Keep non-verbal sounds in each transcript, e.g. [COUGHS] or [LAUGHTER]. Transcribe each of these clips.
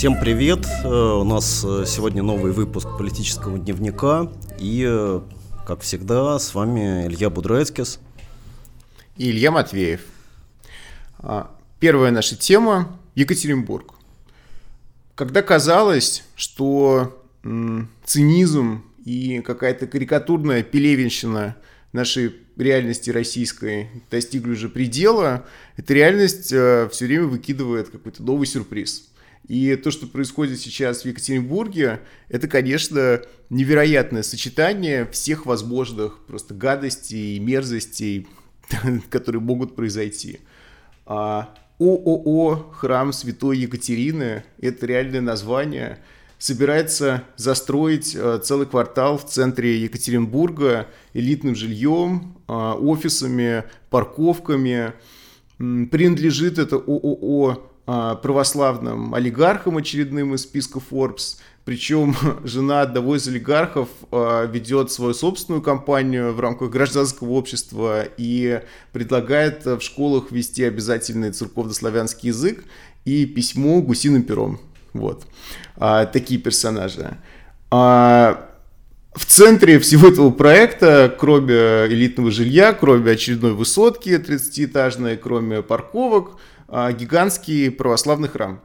Всем привет! Э, у нас э, сегодня новый выпуск политического дневника. И, э, как всегда, с вами Илья Будрецкис. И Илья Матвеев. А, первая наша тема – Екатеринбург. Когда казалось, что цинизм и какая-то карикатурная пелевинщина нашей реальности российской достигли уже предела, эта реальность все время выкидывает какой-то новый сюрприз – и то, что происходит сейчас в Екатеринбурге, это, конечно, невероятное сочетание всех возможных просто гадостей и мерзостей, [LAUGHS] которые могут произойти. А ООО «Храм Святой Екатерины» — это реальное название — собирается застроить э, целый квартал в центре Екатеринбурга элитным жильем, э, офисами, парковками. Принадлежит это ООО православным олигархом очередным из списка Forbes. Причем [LAUGHS] жена одного из олигархов а, ведет свою собственную компанию в рамках гражданского общества и предлагает в школах вести обязательный церковно-славянский язык и письмо гусиным пером. Вот. А, такие персонажи. А, в центре всего этого проекта, кроме элитного жилья, кроме очередной высотки 30-этажной, кроме парковок, а, гигантский православный храм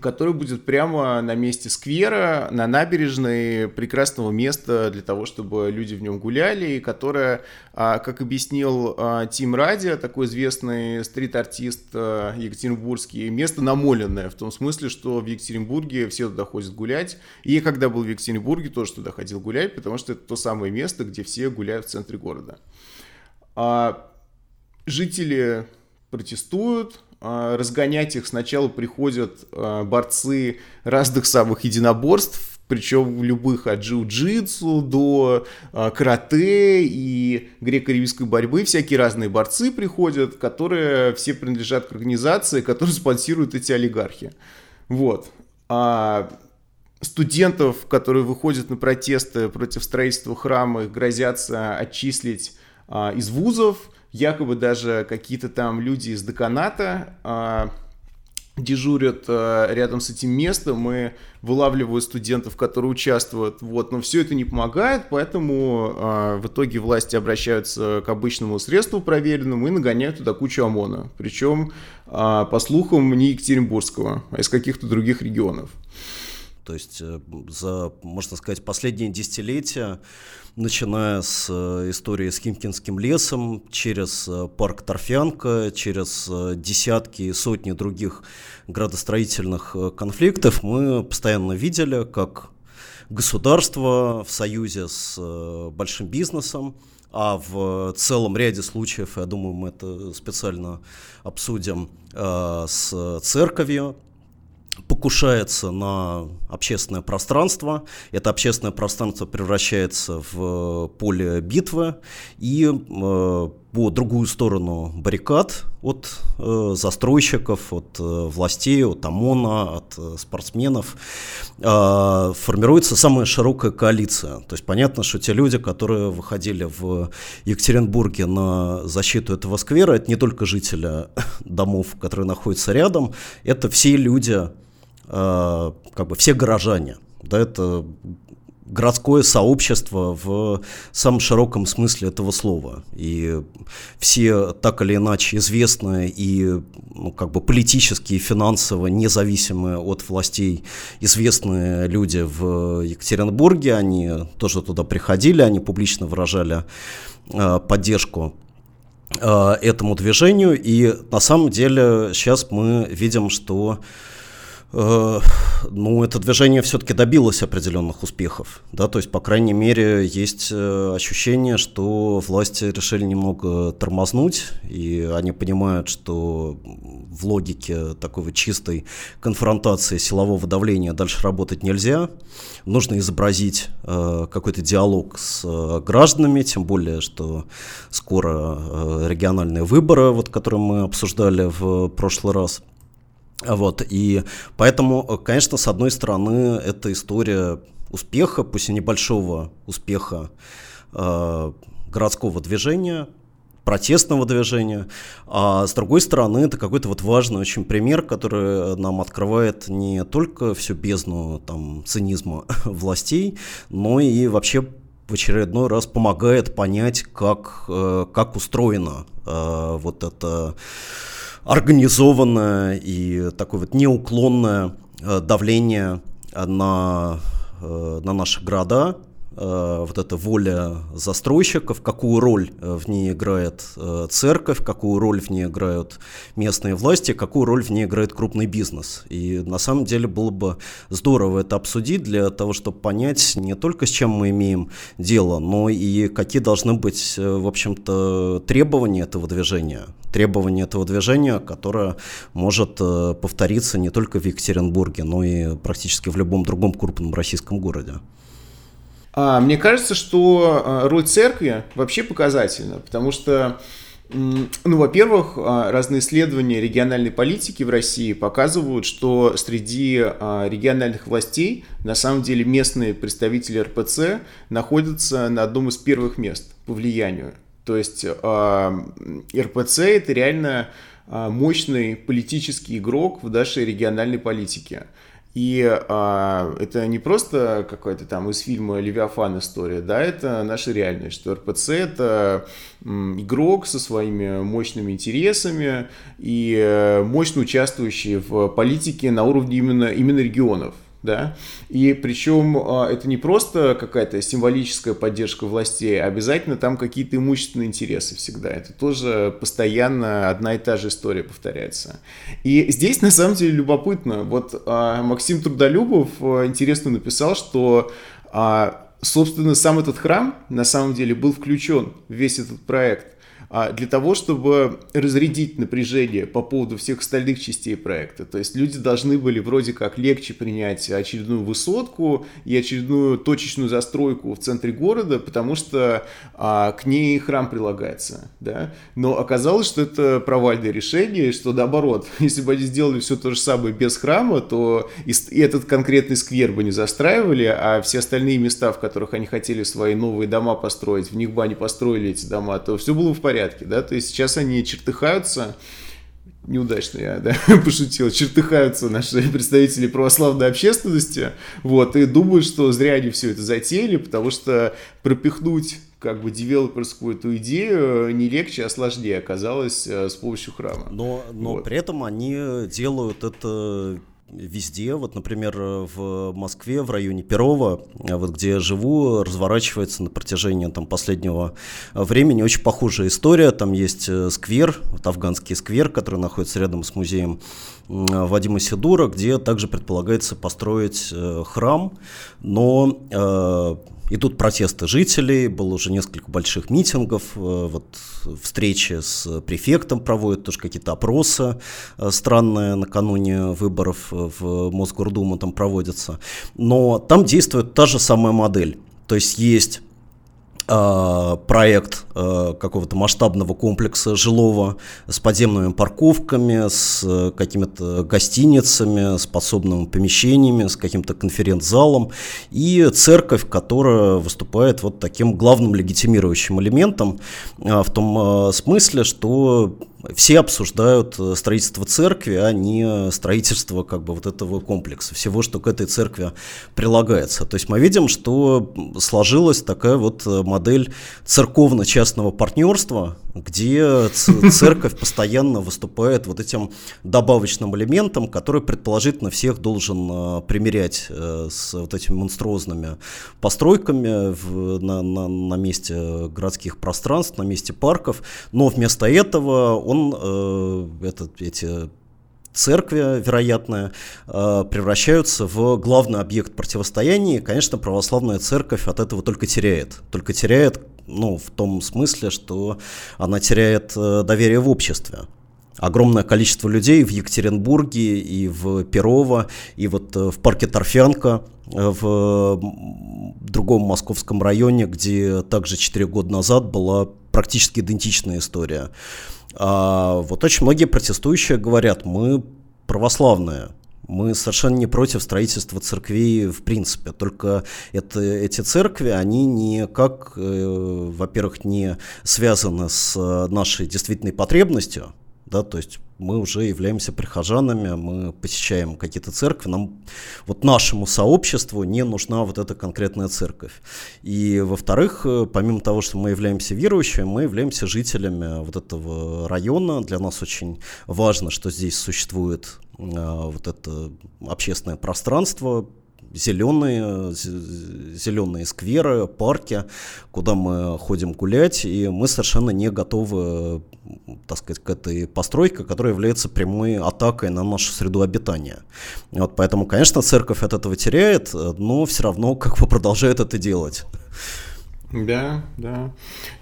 который будет прямо на месте сквера, на набережной, прекрасного места для того, чтобы люди в нем гуляли, и которое, а, как объяснил а, Тим Радио, такой известный стрит-артист екатеринбургский, место намоленное, в том смысле, что в Екатеринбурге все туда ходят гулять, и когда был в Екатеринбурге, тоже туда ходил гулять, потому что это то самое место, где все гуляют в центре города. Жители протестуют, а, разгонять их сначала приходят а, борцы разных самых единоборств, причем любых от джиу-джитсу до а, карате и греко-римской борьбы, всякие разные борцы приходят, которые все принадлежат к организации, которые спонсируют эти олигархи. Вот. А студентов, которые выходят на протесты против строительства храма, их грозятся отчислить а, из вузов, якобы даже какие-то там люди из деканата а, дежурят а, рядом с этим местом и вылавливают студентов, которые участвуют. Вот. Но все это не помогает, поэтому а, в итоге власти обращаются к обычному средству проверенному и нагоняют туда кучу ОМОНа. Причем, а, по слухам, не Екатеринбургского, а из каких-то других регионов. То есть э, за, можно сказать, последние десятилетия, начиная с э, истории с Химкинским лесом, через э, парк Торфянка, через десятки и сотни других градостроительных конфликтов, мы постоянно видели, как государство в союзе с большим бизнесом, а в целом ряде случаев, я думаю, мы это специально обсудим, с церковью, покушается на общественное пространство. Это общественное пространство превращается в поле битвы, и э, по другую сторону баррикад от э, застройщиков, от э, властей, от ОМОНа, от э, спортсменов э, формируется самая широкая коалиция. То есть понятно, что те люди, которые выходили в Екатеринбурге на защиту этого сквера, это не только жители [COUGHS] домов, которые находятся рядом, это все люди, э, как бы все горожане. Да, это городское сообщество в самом широком смысле этого слова. И все так или иначе известные и ну, как бы политически и финансово независимые от властей известные люди в Екатеринбурге, они тоже туда приходили, они публично выражали э, поддержку э, этому движению. И на самом деле сейчас мы видим, что Э, ну, это движение все-таки добилось определенных успехов, да, то есть, по крайней мере, есть э, ощущение, что власти решили немного тормознуть, и они понимают, что в логике такой вот чистой конфронтации силового давления дальше работать нельзя, нужно изобразить э, какой-то диалог с э, гражданами, тем более, что скоро э, региональные выборы, вот, которые мы обсуждали в прошлый раз – вот, и поэтому, конечно, с одной стороны, это история успеха, пусть и небольшого успеха э, городского движения, протестного движения, а с другой стороны это какой-то вот важный очень пример, который нам открывает не только всю бездну там, цинизма [LAUGHS] властей, но и вообще в очередной раз помогает понять, как, э, как устроено э, вот это организованное и такое вот неуклонное э, давление на, на наши города, Э, вот эта воля застройщиков, какую роль э, в ней играет э, церковь, какую роль в ней играют местные власти, какую роль в ней играет крупный бизнес. И на самом деле было бы здорово это обсудить для того, чтобы понять не только с чем мы имеем дело, но и какие должны быть, в общем-то, требования этого движения. Требования этого движения, которое может повториться не только в Екатеринбурге, но и практически в любом другом крупном российском городе. А, мне кажется, что а, роль церкви вообще показательна, потому что ну, во-первых, а, разные исследования региональной политики в России показывают, что среди региональных властей на самом деле местные представители РПЦ находятся на одном из первых мест по влиянию. То есть РПЦ это реально мощный политический игрок в нашей региональной политике. И а, это не просто какой-то там из фильма «Левиафан» история, да, это наша реальность, что РПЦ – это игрок со своими мощными интересами и э, мощно участвующий в политике на уровне именно, именно регионов да, и причем а, это не просто какая-то символическая поддержка властей, а обязательно там какие-то имущественные интересы всегда, это тоже постоянно одна и та же история повторяется. И здесь на самом деле любопытно, вот а, Максим Трудолюбов интересно написал, что собственно, сам этот храм на самом деле был включен в весь этот проект. А для того, чтобы разрядить напряжение по поводу всех остальных частей проекта. То есть люди должны были вроде как легче принять очередную высотку и очередную точечную застройку в центре города, потому что а, к ней храм прилагается. Да? Но оказалось, что это провальное решение, что наоборот, [LAUGHS] если бы они сделали все то же самое без храма, то и, этот конкретный сквер бы не застраивали, а все остальные места, в которых они хотели свои новые дома построить, в них бы они построили эти дома, то все было в порядке порядке, да, то есть сейчас они чертыхаются, неудачно я да, [LAUGHS] пошутил, чертыхаются наши [LAUGHS] представители православной общественности, вот, и думают, что зря они все это затеяли, потому что пропихнуть как бы девелоперскую эту идею не легче, а сложнее оказалось э, с помощью храма. Но, но вот. при этом они делают это везде. Вот, например, в Москве, в районе Перова, вот где я живу, разворачивается на протяжении там, последнего времени очень похожая история. Там есть э, сквер, вот афганский сквер, который находится рядом с музеем Вадима Сидура, где также предполагается построить э, храм, но э, Идут протесты жителей, было уже несколько больших митингов, э, вот встречи с префектом проводят, тоже какие-то опросы э, странные накануне выборов в Мосгордуму там проводятся. Но там действует та же самая модель. То есть есть проект а, какого-то масштабного комплекса жилого с подземными парковками, с э, какими-то гостиницами, с подсобными помещениями, с каким-то конференц-залом и церковь, которая выступает вот таким главным легитимирующим элементом а, в том смысле, что все обсуждают э, строительство церкви, а не строительство как бы вот этого комплекса, всего, что к этой церкви прилагается. То есть мы видим, что сложилась такая вот э, модель церковно-частного партнерства, где [LAUGHS] церковь постоянно выступает вот этим добавочным элементом, который предположительно всех должен э, примерять с вот этими монструозными постройками в, на, на, на месте городских пространств, на месте парков, но вместо этого он он, э, этот, эти церкви, вероятно, э, превращаются в главный объект противостояния. И, конечно, православная церковь от этого только теряет. Только теряет, ну, в том смысле, что она теряет э, доверие в обществе огромное количество людей в Екатеринбурге и в Перово, и вот в парке Торфянка, в другом московском районе, где также 4 года назад была практически идентичная история. А вот очень многие протестующие говорят, мы православные, Мы совершенно не против строительства церквей в принципе, только это, эти церкви, они никак, э, во-первых, не связаны с нашей действительной потребностью, да, то есть мы уже являемся прихожанами, мы посещаем какие-то церкви, нам, вот нашему сообществу не нужна вот эта конкретная церковь. И, во-вторых, э, помимо того, что мы являемся верующими, мы являемся жителями вот этого района. Для нас очень важно, что здесь существует э, вот это общественное пространство, зеленые, зеленые скверы, парки, куда мы ходим гулять, и мы совершенно не готовы, так сказать, к этой постройке, которая является прямой атакой на нашу среду обитания. Вот поэтому, конечно, церковь от этого теряет, но все равно как бы продолжает это делать. Да, да.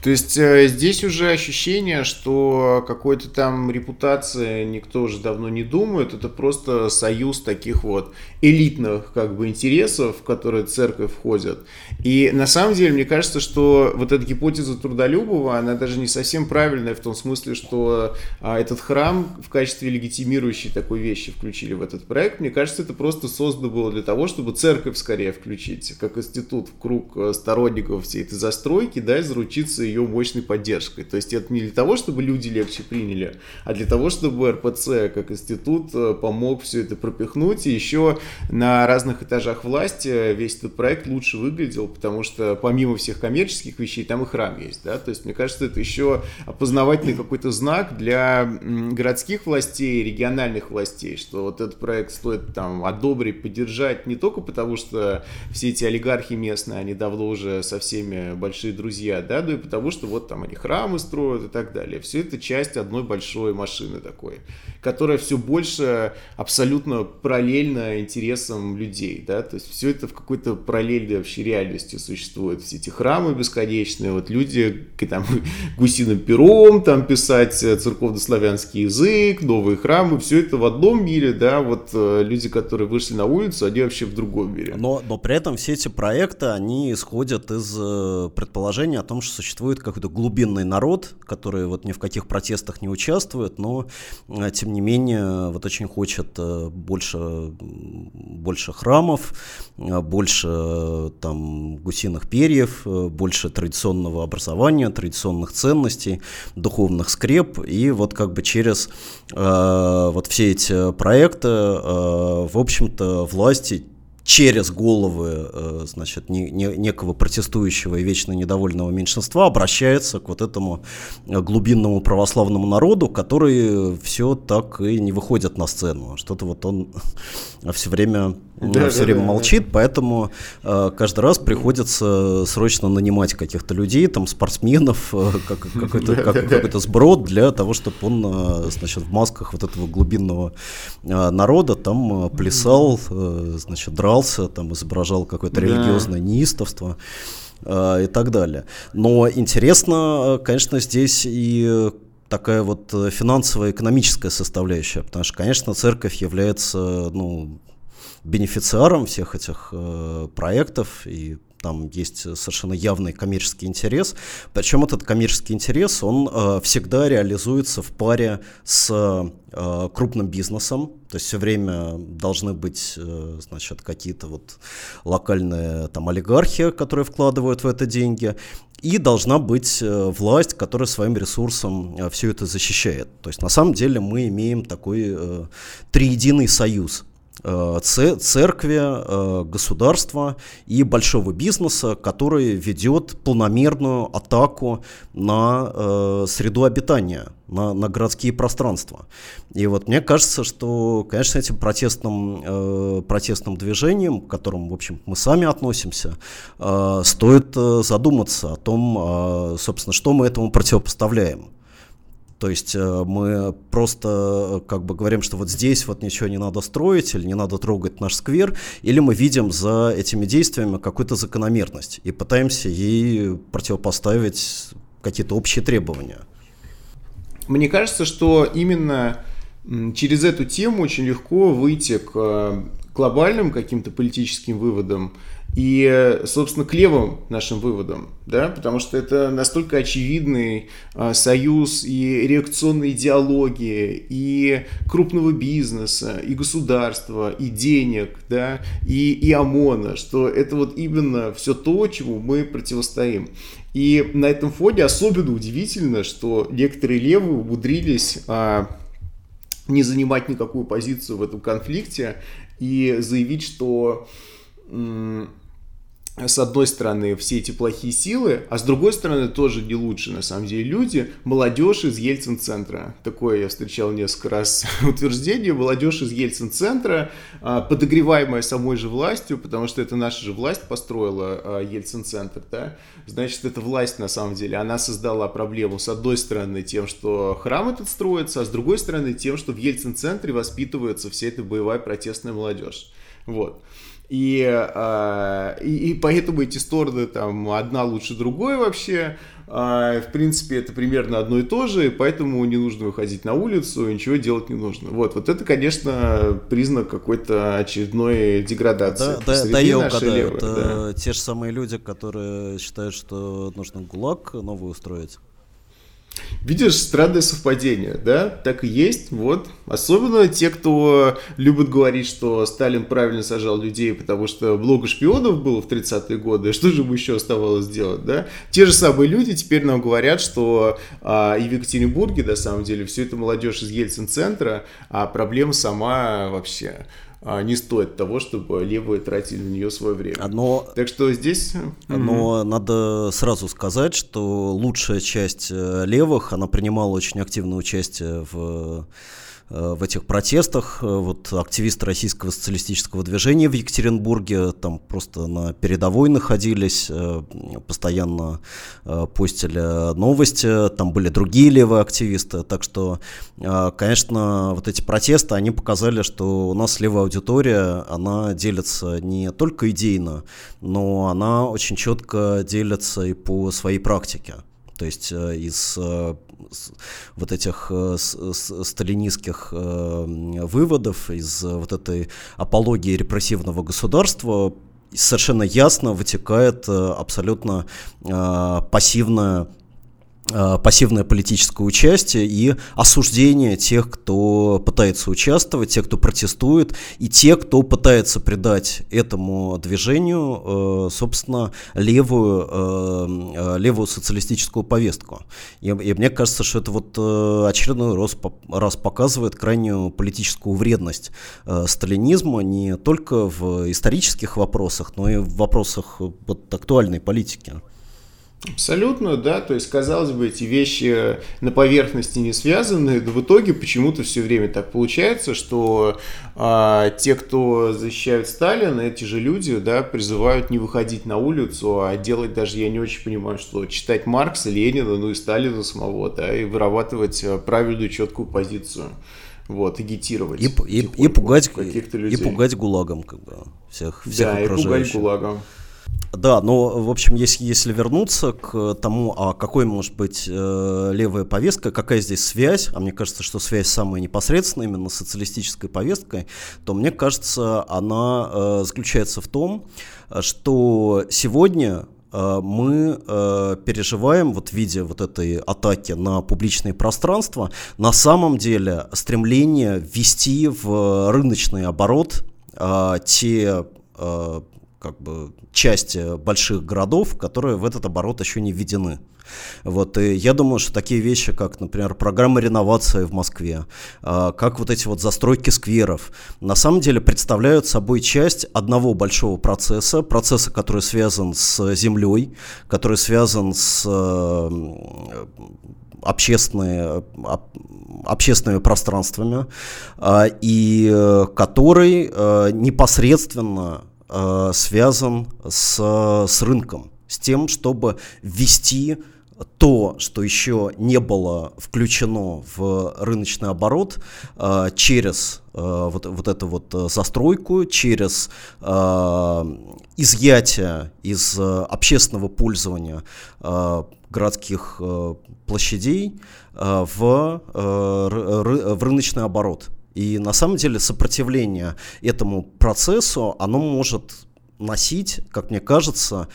То есть э, здесь уже ощущение, что какой-то там репутации никто уже давно не думает. Это просто союз таких вот элитных как бы интересов, в которые церковь входит. И на самом деле, мне кажется, что вот эта гипотеза Трудолюбова, она даже не совсем правильная в том смысле, что а, этот храм в качестве легитимирующей такой вещи включили в этот проект. Мне кажется, это просто создано было для того, чтобы церковь скорее включить, как институт в круг э, сторонников всей этой застройки, да, и заручиться ее мощной поддержкой. То есть это не для того, чтобы люди легче приняли, а для того, чтобы РПЦ как институт э, помог все это пропихнуть и еще на разных этажах власти весь этот проект лучше выглядел, потому что помимо всех коммерческих вещей, там и храм есть, да, то есть мне кажется, это еще опознавательный какой-то знак для городских властей, региональных властей, что вот этот проект стоит там одобрить, поддержать не только потому, что все эти олигархи местные, они давно уже со всеми большие друзья, да, но и потому, что вот там они храмы строят и так далее. Все это часть одной большой машины такой, которая все больше абсолютно параллельно интересам людей, да, то есть все это в какой-то параллельной вообще реальности существует. Все эти храмы бесконечные, вот люди там [LAUGHS] гусиным пером там писать церковно-славянский язык, новые храмы, все это в одном мире, да, вот э, люди, которые вышли на улицу, они вообще в другом мире. Но, но при этом все эти проекты, они исходят из э, предположения о том, что существует какой-то глубинный народ, который вот ни в каких протестах не участвует, но э, тем не менее вот очень хочет больше, больше храмов, больше там гусиных перьев, э, больше традиционного образования, традиционных ценностей, духовных скреп. И вот как бы через э, вот все эти проекты, э, в общем-то, власти через головы, э, значит, не, не, некого протестующего и вечно недовольного меньшинства обращается к вот этому глубинному православному народу, который все так и не выходит на сцену. Что-то вот он [LAUGHS] все время, да, все да, время да, молчит, да. поэтому э, каждый раз приходится срочно нанимать каких-то людей, там, спортсменов, э, как, [LAUGHS] какой-то, как, какой-то сброд для того, чтобы он, значит, в масках вот этого глубинного народа там плясал, значит, драл дрался, там изображал какое-то да. религиозное неистовство э, и так далее. Но интересно, конечно, здесь и такая вот финансовая экономическая составляющая, потому что, конечно, церковь является, ну, бенефициаром всех этих э, проектов и там есть совершенно явный коммерческий интерес. Причем этот коммерческий интерес, он э, всегда реализуется в паре с э, крупным бизнесом. То есть все время должны быть, э, значит, какие-то вот локальные там олигархи, которые вкладывают в это деньги. И должна быть э, власть, которая своим ресурсом э, все это защищает. То есть на самом деле мы имеем такой э, триединый союз церкви, э, государства и большого бизнеса, который ведет планомерную атаку на э, среду обитания, на, на городские пространства. И вот мне кажется, что, конечно, этим протестным, протестным движением, к которым, в общем, мы сами относимся, стоит задуматься о том, собственно, что мы этому противопоставляем. То есть э, мы просто э, как бы говорим, что вот здесь вот ничего не надо строить или не надо трогать наш сквер, или мы видим за этими действиями какую-то закономерность и пытаемся ей противопоставить какие-то общие требования. Мне кажется, что именно через эту тему очень легко выйти к э, глобальным каким-то политическим выводам И, собственно, к левым нашим выводам, да, потому что это настолько очевидный а, союз и реакционной идеологии, и крупного бизнеса, и государства, и денег, да, и, и ОМОНа, что это вот именно все то, чему мы противостоим. И на этом фоне особенно удивительно, что некоторые левые умудрились а, не занимать никакую позицию в этом конфликте и заявить, что с одной стороны, все эти плохие силы, а с другой стороны, тоже не лучше, на самом деле, люди, молодежь из Ельцин-центра. Такое я встречал несколько раз [LAUGHS] утверждение, молодежь из Ельцин-центра, а, подогреваемая самой же властью, потому что это наша же власть построила а, Ельцин-центр, да, значит, эта власть, на самом деле, она создала проблему, с одной стороны, тем, что храм этот строится, а с другой стороны, тем, что в Ельцин-центре воспитывается вся эта боевая протестная молодежь. Вот. И, э, и, и поэтому эти стороны там одна лучше другой вообще. Э, в принципе, это примерно одно и то же, поэтому не нужно выходить на улицу, ничего делать не нужно. Вот, вот это, конечно, признак какой-то очередной деградации. Да, да, да я угадаю, левые, это да. те же самые люди, которые считают, что нужно ГУЛАГ новый устроить. Видишь, странное совпадение, да? Так и есть, вот. Особенно те, кто любит говорить, что Сталин правильно сажал людей, потому что много шпионов было в 30-е годы, [LAUGHS] что же ему еще оставалось делать, да? Те же самые люди теперь нам говорят, что а, и в Екатеринбурге, на самом деле, все это молодежь из Ельцин-центра, а проблема сама вообще не стоит того, чтобы левые тратили на нее свое время. Но, так что здесь... Но mm-hmm. надо сразу сказать, что лучшая часть э, левых, она принимала очень активное участие в в этих протестах. Э, вот активисты российского социалистического движения в Екатеринбурге там просто на передовой находились, э, постоянно постили новости, там были другие левые активисты. Так что, конечно, вот эти протесты, они показали, что у нас левая аудитория, она делится не только идейно, но она очень четко делится и по своей практике. То есть из вот этих э, сталинистских э, выводов, из вот этой апологии репрессивного государства совершенно ясно вытекает э, абсолютно пассивная Э, пассивное политическое участие и осуждение тех, кто пытается участвовать, тех, кто протестует, и тех, кто пытается придать этому движению, э, собственно, левую, э, левую социалистическую повестку. И, и мне кажется, что это вот очередной раз, раз показывает крайнюю политическую вредность сталинизма не только в исторических вопросах, но и в вопросах вот, актуальной политики. Абсолютно, да, то есть, казалось бы, эти вещи на поверхности не связаны, но в итоге почему-то все время так получается, что а, те, кто защищают Сталина, эти же люди, да, призывают не выходить на улицу, а делать даже, я не очень понимаю, что читать Маркса, Ленина, ну и Сталина самого, да, и вырабатывать а, правильную, четкую позицию вот, агитировать. И, и, и, пугать, и пугать гулагом, как бы, всех, всех Да, и пугать гулагом. Да, но, в общем, если, если вернуться к тому, а какой может быть э, левая повестка, какая здесь связь, а мне кажется, что связь самая непосредственная именно с социалистической повесткой, то мне кажется, она э, заключается в том, что сегодня э, мы э, переживаем, вот видя вот этой атаки на публичное пространство, на самом деле стремление ввести в рыночный оборот э, те э, как бы части больших городов, которые в этот оборот еще не введены. Вот, и я думаю, что такие вещи, как, например, программа реновации в Москве, а, как вот эти вот застройки скверов, на самом деле представляют собой часть одного большого процесса, процесса, который связан с землей, который связан с общественные, общественными пространствами, а, и э, который э, непосредственно э, связан с, с рынком, с тем, чтобы ввести то, что еще не было включено в рыночный оборот э, через э, вот, вот эту вот застройку, через изъятие из общественного пользования городских площадей в, в рыночный оборот. И на самом деле сопротивление этому процессу, оно может носить, как мне кажется,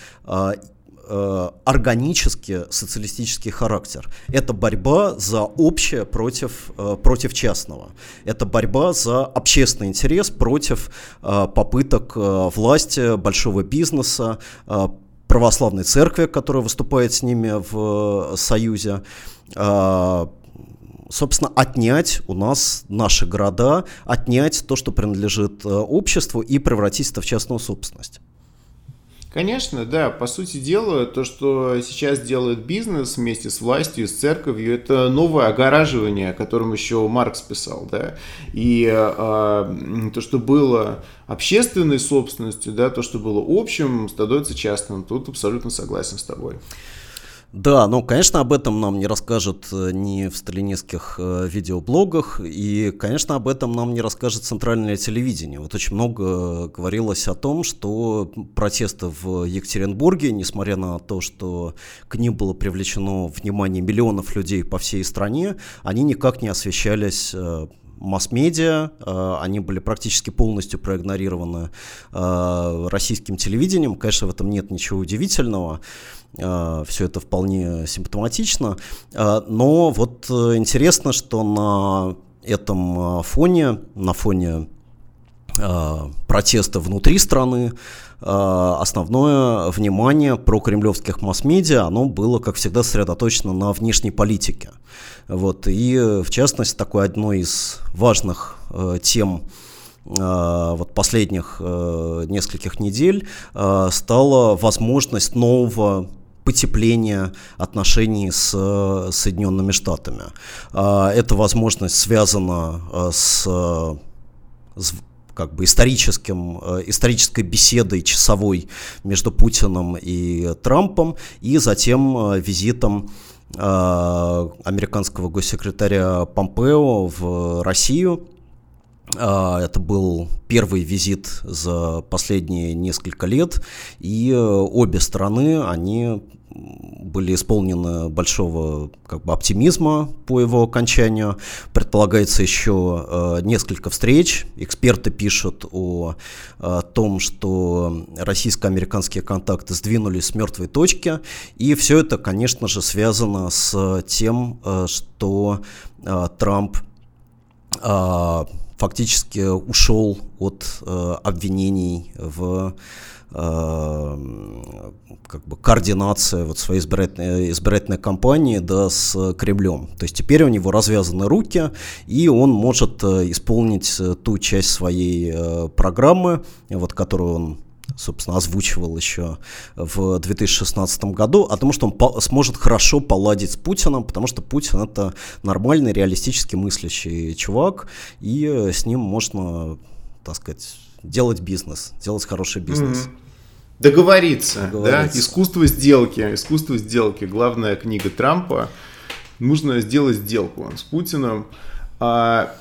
Э, органический социалистический характер. Это борьба за общее против, э, против частного. Это борьба за общественный интерес против э, попыток власти, большого бизнеса, православной церкви, которая выступает с ними в союзе, собственно, отнять у нас наши города, отнять то, что принадлежит обществу и превратить это в частную собственность. Конечно, да. По сути дела, то, что сейчас делает бизнес вместе с властью, с церковью, это новое огораживание, о котором еще Маркс писал, да. И э, то, что было общественной собственностью, да, то, что было общим, становится частным. Тут абсолютно согласен с тобой. Да, ну, конечно, об этом нам не расскажут э, ни в сталинистских э, видеоблогах, и, конечно, об этом нам не расскажет центральное телевидение. Вот очень много говорилось о том, что протесты в Екатеринбурге, несмотря на то, что к ним было привлечено внимание миллионов людей по всей стране, они никак не освещались э, масс-медиа, э, они были практически полностью проигнорированы э, российским телевидением. Конечно, в этом нет ничего удивительного, все это вполне симптоматично, но вот интересно, что на этом фоне, на фоне протеста внутри страны, основное внимание про кремлевских масс-медиа, оно было, как всегда, сосредоточено на внешней политике. Вот, и, в частности, такой одной из важных э, тем э, вот последних э, нескольких недель э, стала возможность нового потепления отношений с Соединенными Штатами. Э, эта возможность связана э, с, с как бы историческим, э, исторической беседой часовой между Путиным и Трампом, и затем э, визитом Э, американского госсекретаря Помпео в Россию. Э, это был первый визит за последние несколько лет, и обе страны, они были исполнены большого как бы, оптимизма по его окончанию. Предполагается еще э, несколько встреч. Эксперты пишут о, о том, что российско-американские контакты сдвинулись с мертвой точки. И все это, конечно же, связано с тем, э, что э, Трамп э, фактически ушел от э, обвинений в Э, как бы координация вот своей избирательной, избирательной кампании да, с Кремлем. То есть теперь у него развязаны руки, и он может э, исполнить э, ту часть своей программы, вот, которую он собственно, озвучивал еще в 2016 году, о том, что он сможет хорошо поладить с Путиным, потому что Путин это нормальный, реалистически мыслящий чувак, и с ним можно, так сказать, делать бизнес, делать хороший бизнес. Mm-hmm. Договориться, Договориться, да, искусство сделки, искусство сделки, главная книга Трампа. Нужно сделать сделку с Путиным. А,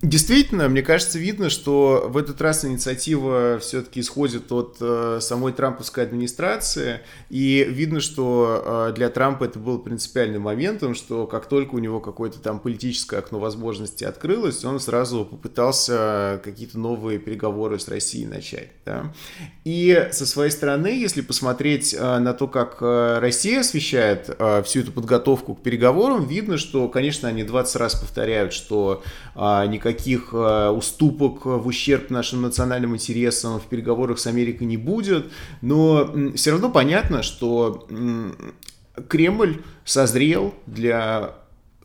Действительно, мне кажется, видно, что в этот раз инициатива все-таки исходит от э, самой трамповской администрации, и видно, что э, для Трампа это был принципиальным моментом, что как только у него какое-то там политическое окно возможностей открылось, он сразу попытался какие-то новые переговоры с Россией начать. Да? И со своей стороны, если посмотреть э, на то, как э, Россия освещает э, всю эту подготовку к переговорам, видно, что, конечно, они 20 раз повторяют, что э, никак никаких э, уступок в ущерб нашим национальным интересам в переговорах с Америкой не будет, но все равно понятно, что Кремль созрел для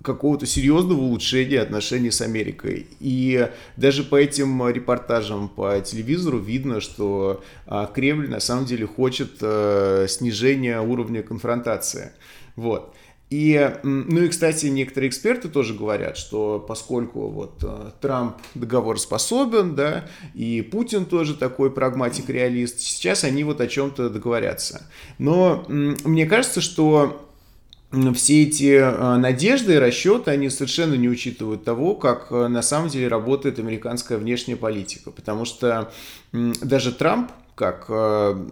какого-то серьезного улучшения отношений с Америкой. И даже по этим репортажам по телевизору видно, что а, Кремль на самом деле хочет э, снижения уровня конфронтации. Вот. И, ну и, кстати, некоторые эксперты тоже говорят, что поскольку вот э, Трамп договор способен, да, и Путин тоже такой прагматик-реалист, сейчас они вот о чем-то договорятся. Но мне кажется, что все эти э, надежды и расчеты, они совершенно не учитывают того, как э, на самом деле работает американская внешняя политика. Потому что даже Трамп, как э,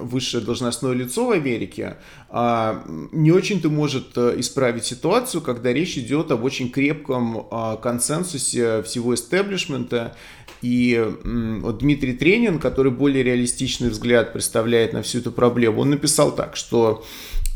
высшее должностное лицо в Америке, а, не очень-то может э, исправить ситуацию, когда речь идет об очень крепком а, консенсусе всего истеблишмента И вот Дмитрий Тренин, который более реалистичный взгляд представляет на всю эту проблему, он написал так, что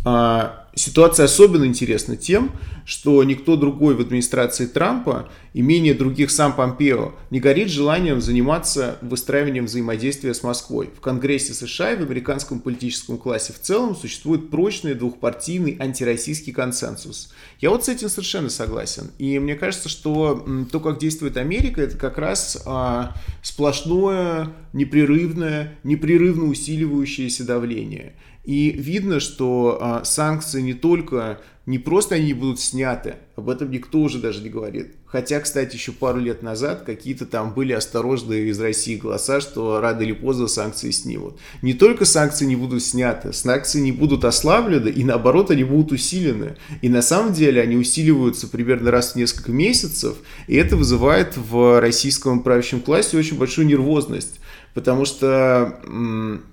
а, ситуация особенно интересна тем, что никто другой в администрации Трампа и менее других сам Помпео не горит желанием заниматься выстраиванием взаимодействия с Москвой. В Конгрессе США и в американском политическом классе в целом существует прочный двухпартийный антироссийский консенсус. Я вот с этим совершенно согласен. И мне кажется, что то, как действует Америка, это как раз а, сплошное, непрерывное, непрерывно усиливающееся давление – и видно, что а, санкции не только, не просто они будут сняты, об этом никто уже даже не говорит. Хотя, кстати, еще пару лет назад какие-то там были осторожные из России голоса, что рано или поздно санкции снимут. Не только санкции не будут сняты, санкции не будут ослаблены, и наоборот, они будут усилены. И на самом деле они усиливаются примерно раз в несколько месяцев, и это вызывает в российском правящем классе очень большую нервозность. Потому что а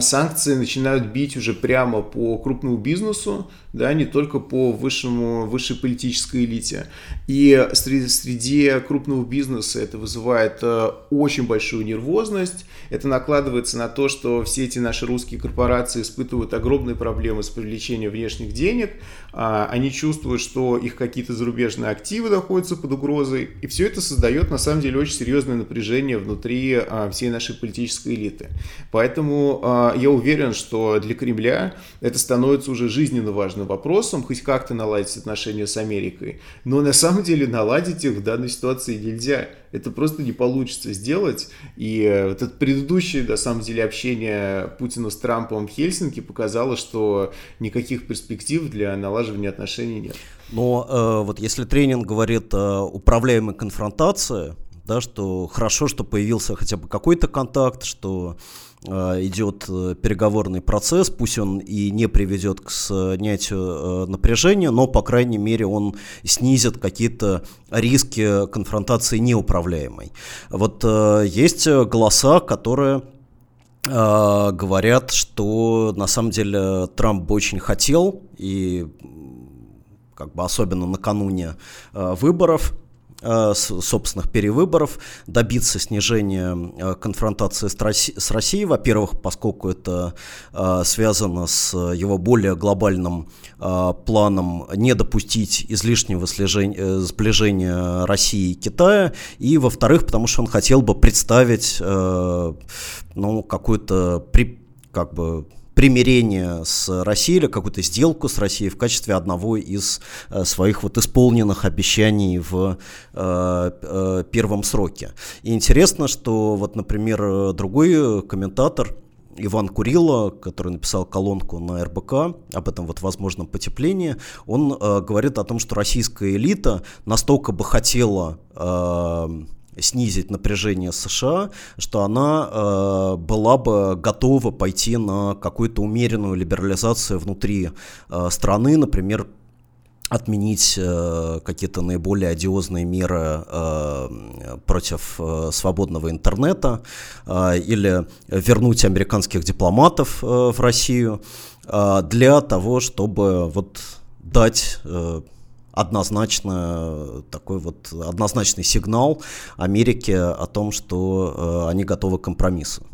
санкции начинают бить уже прямо по крупному бизнесу, да, не только по высшему, высшей политической элите. И среди, среди крупного бизнеса это вызывает э, очень большую нервозность. Это накладывается на то, что все эти наши русские корпорации испытывают огромные проблемы с привлечением внешних денег. Э, они чувствуют, что их какие-то зарубежные активы находятся под угрозой. И все это создает, на самом деле, очень серьезное напряжение внутри э, всей нашей политической элиты. Поэтому э, я уверен, что для Кремля это становится уже жизненно важным вопросом, хоть как-то наладить отношения с Америкой. Но на самом деле наладить их в данной ситуации нельзя. Это просто не получится сделать. И э, вот это предыдущее, на самом деле, общение Путина с Трампом в Хельсинки показало, что никаких перспектив для налаживания отношений нет. Но э, вот если тренинг говорит о управляемой конфронтации, да, что хорошо, что появился хотя бы какой-то контакт, что Э, идет э, переговорный процесс, пусть он и не приведет к снятию э, напряжения, но, по крайней мере, он снизит какие-то риски конфронтации неуправляемой. Вот есть голоса, которые говорят, что на самом деле Трамп бы очень хотел, и как бы особенно накануне выборов, Э, собственных перевыборов, добиться снижения э, конфронтации с Россией, во-первых, поскольку это э, связано с его более глобальным планом не допустить излишнего сближения России и Китая, и, во-вторых, потому что он хотел бы представить ну, какую-то как бы примирение с Россией или какую-то сделку с Россией в качестве одного из э, своих вот исполненных обещаний в э, э, первом сроке. И интересно, что вот, например, другой комментатор, Иван Курило, который написал колонку на РБК об этом вот возможном потеплении, он э, говорит о том, что российская элита настолько бы хотела э, снизить напряжение США, что она э, была бы готова пойти на какую-то умеренную либерализацию внутри э, страны, например, отменить э, какие-то наиболее одиозные меры э, против э, свободного интернета э, или вернуть американских дипломатов э, в Россию э, для того, чтобы вот дать э, однозначно такой вот однозначный сигнал Америке о том, что э, они готовы к компромиссу.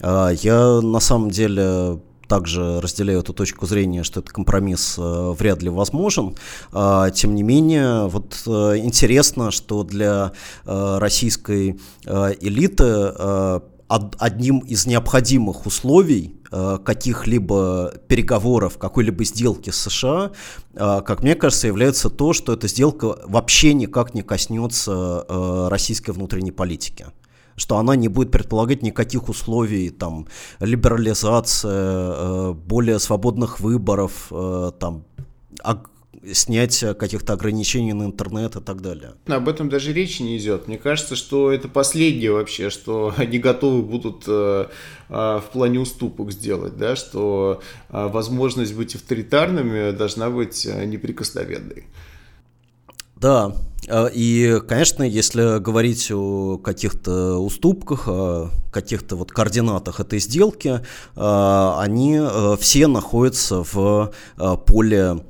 Э, я на самом деле также разделяю эту точку зрения, что этот компромисс э, вряд ли возможен. Э, тем не менее, вот э, интересно, что для э, российской э, элиты э, одним из необходимых условий э, каких-либо переговоров, какой-либо сделки с США, э, как мне кажется, является то, что эта сделка вообще никак не коснется э, российской внутренней политики. Что она не будет предполагать никаких условий, там, либерализация, более свободных выборов, там, снятие каких-то ограничений на интернет и так далее. Об этом даже речи не идет. Мне кажется, что это последнее вообще, что [LAUGHS] они готовы будут э, э, в плане уступок сделать, да, что э, возможность быть авторитарными должна быть э, неприкосновенной. Да, э, и, конечно, если говорить о каких-то уступках, о каких-то вот координатах этой сделки, э, они все находятся в поле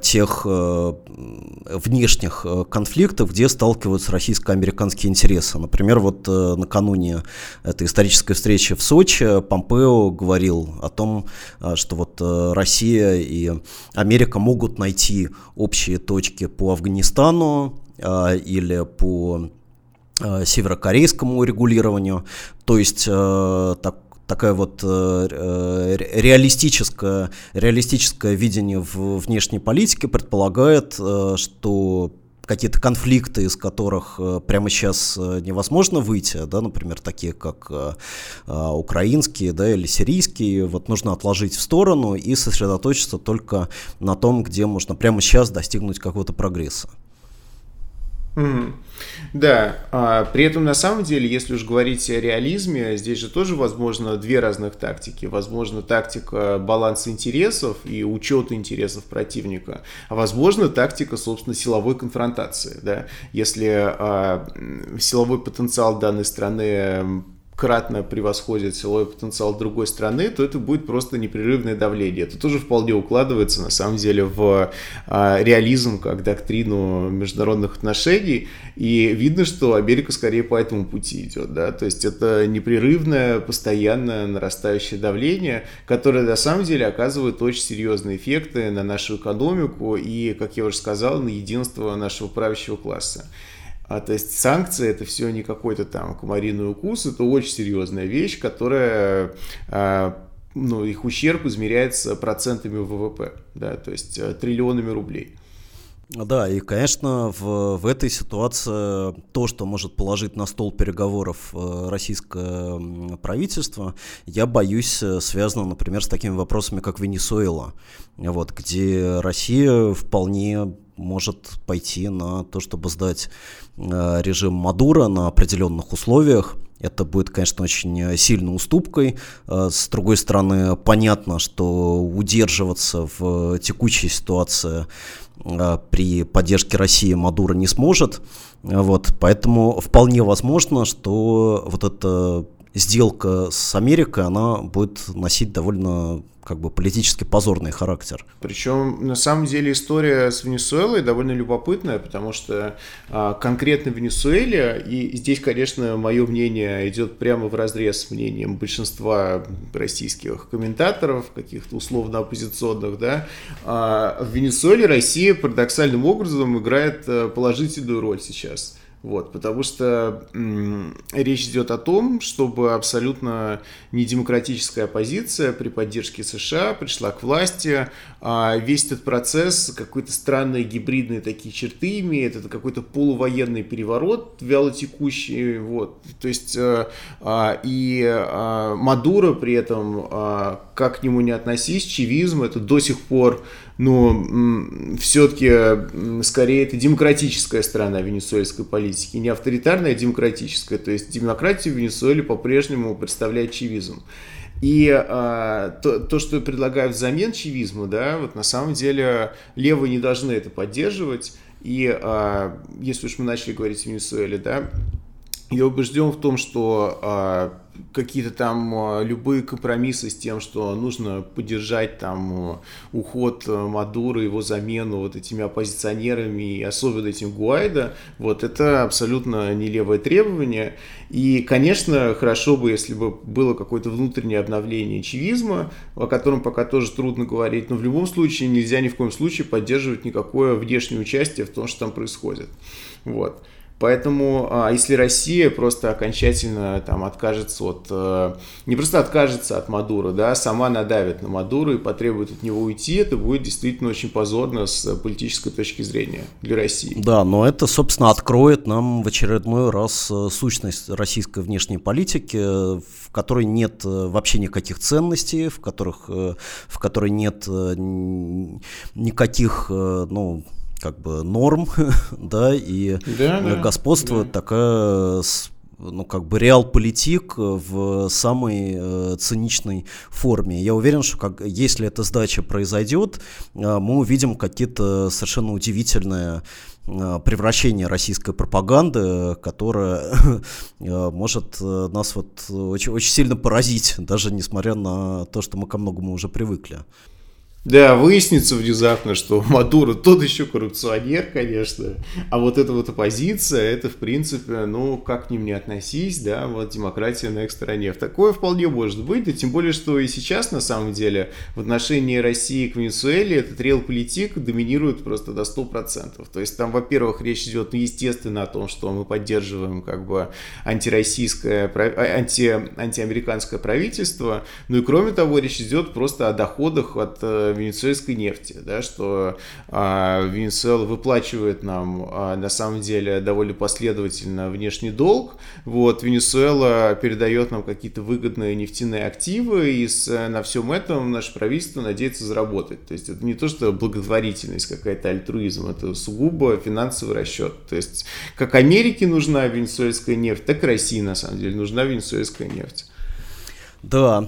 тех внешних конфликтов, где сталкиваются российско-американские интересы. Например, вот накануне этой исторической встречи в Сочи Помпео говорил о том, что вот Россия и Америка могут найти общие точки по Афганистану или по северокорейскому регулированию. То есть так, такая вот э, э реалистическое, реалистическое видение в внешней политике предполагает, э, что какие-то конфликты, из которых э, прямо сейчас э, невозможно выйти, да, например, такие как украинские да, или сирийские, вот нужно отложить в сторону и сосредоточиться только на том, где можно прямо сейчас достигнуть какого-то прогресса. Mm-hmm. Да, а, при этом на самом деле, если уж говорить о реализме, здесь же тоже возможно две разных тактики. Возможно тактика баланса интересов и учета интересов противника, а возможно тактика, собственно, силовой конфронтации. Да? Если а, силовой потенциал данной страны кратно превосходит силовой потенциал другой страны, то это будет просто непрерывное давление. Это тоже вполне укладывается, на самом деле, в а, реализм как доктрину международных отношений. И видно, что Америка скорее по этому пути идет. Да? То есть это непрерывное, постоянно нарастающее давление, которое на самом деле оказывает очень серьезные эффекты на нашу экономику и, как я уже сказал, на единство нашего правящего класса. А, то есть санкции это все не какой-то там комариный укус, это очень серьезная вещь, которая а, ну, их ущерб измеряется процентами ВВП, да, то есть а, триллионами рублей. Да, и, конечно, в, в этой ситуации то, что может положить на стол переговоров э, российское правительство, я боюсь, э, связано, например, с такими вопросами, как Венесуэла, вот, где Россия вполне может пойти на то, чтобы сдать э, режим Мадура на определенных условиях. Это будет, конечно, очень сильной уступкой. Э, с другой стороны, понятно, что удерживаться в текущей ситуации э, при поддержке России Мадура не сможет. Вот, поэтому вполне возможно, что вот эта сделка с Америкой, она будет носить довольно как бы политически позорный характер. Причем, на самом деле, история с Венесуэлой довольно любопытная, потому что а, конкретно Венесуэле, и здесь, конечно, мое мнение идет прямо в разрез с мнением большинства российских комментаторов, каких-то условно оппозиционных, да, а, в Венесуэле Россия парадоксальным образом играет э, положительную роль сейчас. Вот, потому что м, речь идет о том, чтобы абсолютно недемократическая оппозиция при поддержке США пришла к власти. А весь этот процесс какой-то странные гибридные такие черты имеет. Это какой-то полувоенный переворот вялотекущий. Вот. То есть э, а, и а, Мадуро при этом, а, как к нему не относись, чивизм это до сих пор но все-таки скорее это демократическая сторона венесуэльской политики, не авторитарная, а демократическая. То есть демократию в Венесуэле по-прежнему представляет чивизм. И а, то, то, что я предлагаю взамен чивизму, да, вот на самом деле левые не должны это поддерживать. И а, если уж мы начали говорить о Венесуэле, да, я убежден в том, что а, какие-то там а, любые компромиссы с тем, что нужно поддержать там уход а, Мадура, его замену вот этими оппозиционерами и особенно этим Гуайда, вот это абсолютно не левое требование. И, конечно, хорошо бы, если бы было какое-то внутреннее обновление чивизма, о котором пока тоже трудно говорить, но в любом случае нельзя ни в коем случае поддерживать никакое внешнее участие в том, что там происходит. Вот. Поэтому, а, если Россия просто окончательно там откажется от, э, не просто откажется от Мадура, да, сама надавит на Мадура и потребует от него уйти, это будет действительно очень позорно с политической точки зрения для России. Да, но это, собственно, откроет нам в очередной раз э, сущность российской внешней политики, в которой нет э, вообще никаких ценностей, в которых, в которой нет никаких, ну, как бы норм, [LAUGHS] да, и да, да, господствует да. такая ну, как бы реал-политик в самой э, циничной форме. Я уверен, что как, если эта сдача произойдет, э, мы увидим какие-то совершенно удивительные э, превращения российской пропаганды, которая [LAUGHS] э, может э, нас вот очень, очень сильно поразить, даже несмотря на то, что мы ко многому уже привыкли. Да, выяснится внезапно, что [LAUGHS] Мадуро тот еще коррупционер, конечно. А вот эта вот оппозиция, это, в принципе, ну, как к ним не относись, да, вот демократия на их стороне. В такое вполне может быть, да тем более, что и сейчас, на самом деле, в отношении России к Венесуэле этот реал-политик доминирует просто до 100%. То есть там, во-первых, речь идет, ну, естественно, о том, что мы поддерживаем как бы антироссийское, а, анти, антиамериканское правительство, ну и кроме того, речь идет просто о доходах от э, венесуэльской нефти, да, что а, Венесуэла выплачивает нам а, на самом деле довольно последовательно внешний долг, вот, Венесуэла передает нам какие-то выгодные нефтяные активы, и с, на всем этом наше правительство надеется заработать. То есть это не то, что благотворительность какая-то, альтруизм, это сугубо финансовый расчет. То есть как Америке нужна венесуэльская нефть, так и России на самом деле нужна венесуэльская нефть. Да,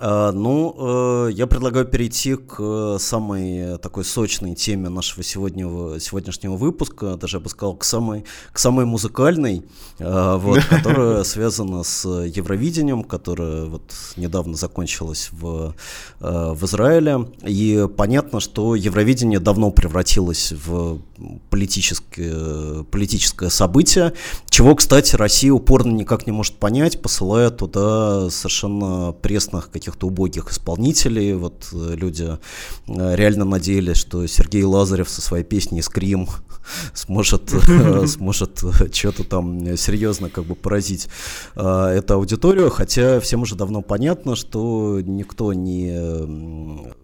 ну, э, я предлагаю перейти к самой такой сочной теме нашего сегодняшнего, сегодняшнего выпуска, даже я бы сказал, к самой, к самой музыкальной, э, вот, [LAUGHS] которая связана с Евровидением, которое вот недавно закончилось в, в Израиле. И понятно, что Евровидение давно превратилось в политическое, политическое событие, чего, кстати, Россия упорно никак не может понять, посылая туда совершенно пресных каких каких-то убогих исполнителей. Вот э, люди э, реально надеялись, что Сергей Лазарев со своей песней «Скрим» [LAUGHS] сможет, э, [LAUGHS] сможет что-то там серьезно как бы поразить эту аудиторию, хотя всем уже давно понятно, что никто не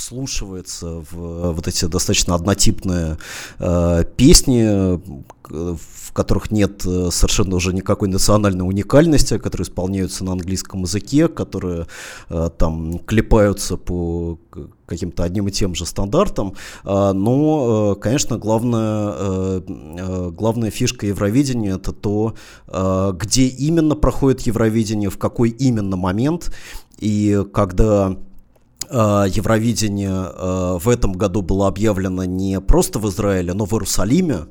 вслушивается в вот эти достаточно однотипные э, песни, в которых нет э, совершенно уже никакой национальной уникальности, которые исполняются на английском языке, которые э, там клепаются по каким-то одним и тем же стандартам. Э, но, э, конечно, главная, э, э, главная фишка Евровидения это то, где именно проходит Евровидение, в какой именно момент. И когда Евровидение э, в этом году было объявлено не просто в Израиле, но в Иерусалиме,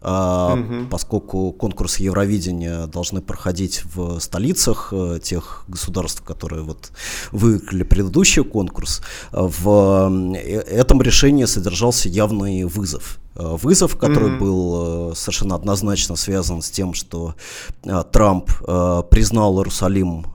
угу. поскольку конкурсы Евровидения должны проходить в столицах э, тех государств, которые вот выиграли предыдущий конкурс. В этом решении содержался явный вызов. Э, вызов, который mm-hmm. был э, совершенно однозначно связан с тем, что э, Трамп признал Иерусалим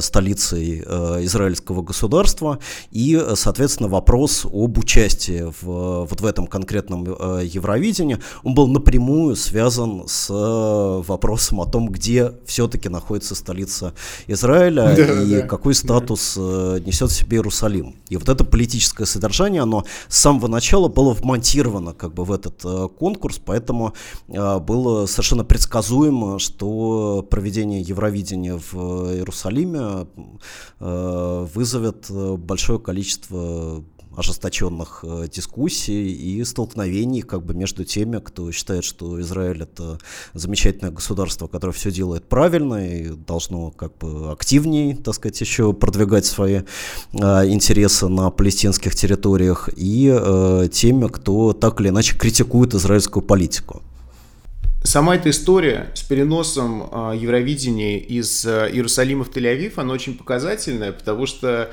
столицей израильского государства, и, соответственно, вопрос об участии в, вот в этом конкретном Евровидении, он был напрямую связан с вопросом о том, где все-таки находится столица Израиля [LAUGHS] да, и да, какой статус да. несет в себе Иерусалим. И вот это политическое содержание, оно с самого начала было вмонтировано как бы в это этот э, конкурс, поэтому э, было совершенно предсказуемо, что проведение Евровидения в Иерусалиме э, вызовет большое количество ожесточенных э, дискуссий и столкновений как бы между теми, кто считает, что Израиль это замечательное государство, которое все делает правильно и должно как бы активнее, так сказать, еще продвигать свои э, интересы на палестинских территориях, и э, теми, кто так или иначе критикует израильскую политику. Сама эта история с переносом Евровидения из Иерусалима в Тель-Авив, она очень показательная, потому что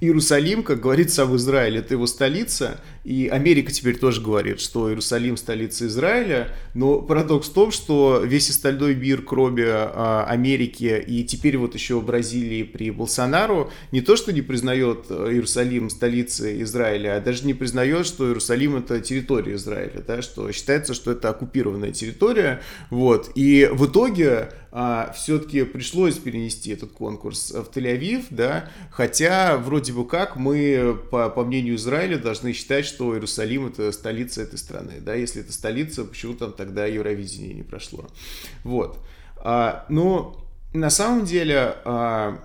Иерусалим, как говорится об Израиле, это его столица, и Америка теперь тоже говорит, что Иерусалим столица Израиля, но парадокс в том, что весь остальной мир, кроме а, Америки и теперь вот еще Бразилии при Болсонару, не то что не признает э, Иерусалим столицей Израиля, а даже не признает, что Иерусалим это территория Израиля, да, что считается, что это оккупированная территория, вот, и в итоге а, все-таки пришлось перенести этот конкурс в Тель-Авив, да, хотя вроде бы как мы, по, по мнению Израиля, должны считать, что Иерусалим это столица этой страны, да, если это столица, почему там тогда Евровидение не прошло, вот. А, ну, на самом деле, а,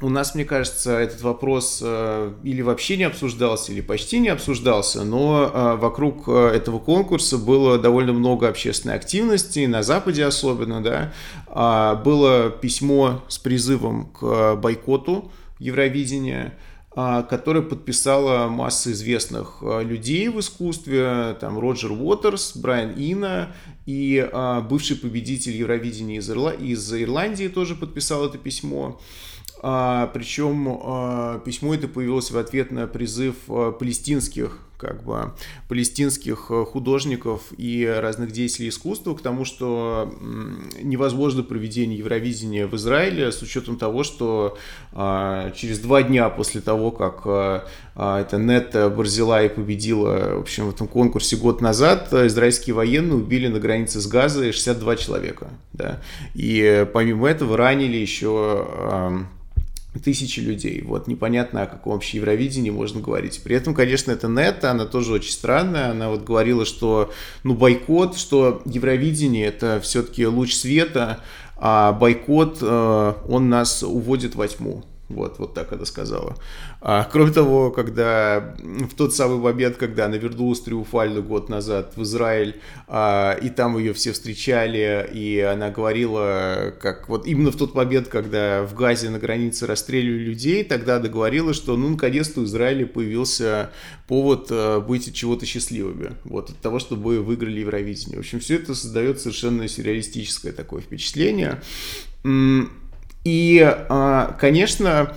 у нас, мне кажется, этот вопрос э, или вообще не обсуждался, или почти не обсуждался, но э, вокруг э, этого конкурса было довольно много общественной активности, на Западе особенно, да. А, было письмо с призывом к бойкоту Евровидения, а, которое подписала масса известных людей в искусстве, там Роджер Уотерс, Брайан Ина и бывший победитель Евровидения из, Ирла... из Ирландии тоже подписал это письмо. А, причем а, письмо это появилось в ответ на призыв а, палестинских как бы палестинских художников и разных деятелей искусства к тому, что невозможно проведение Евровидения в Израиле с учетом того, что а, через два дня после того, как а, а, это Нетта Барзилай победила в общем, в этом конкурсе год назад, израильские военные убили на границе с Газой 62 человека. Да? И помимо этого ранили еще тысячи людей. Вот непонятно, о каком вообще Евровидении можно говорить. При этом, конечно, это Нета, она тоже очень странная. Она вот говорила, что ну бойкот, что Евровидение это все-таки луч света, а бойкот, э, он нас уводит во тьму. Вот, вот так она сказала. А, кроме того, когда в тот самый момент, когда она вернулась триумфально год назад в Израиль, а, и там ее все встречали, и она говорила, как вот именно в тот момент, когда в Газе на границе расстреливали людей, тогда она говорила, что ну наконец-то в Израиле появился повод а, быть от чего-то счастливыми, вот от того, чтобы выиграли Евровидение. В общем, все это создает совершенно сюрреалистическое такое впечатление. И, а, конечно,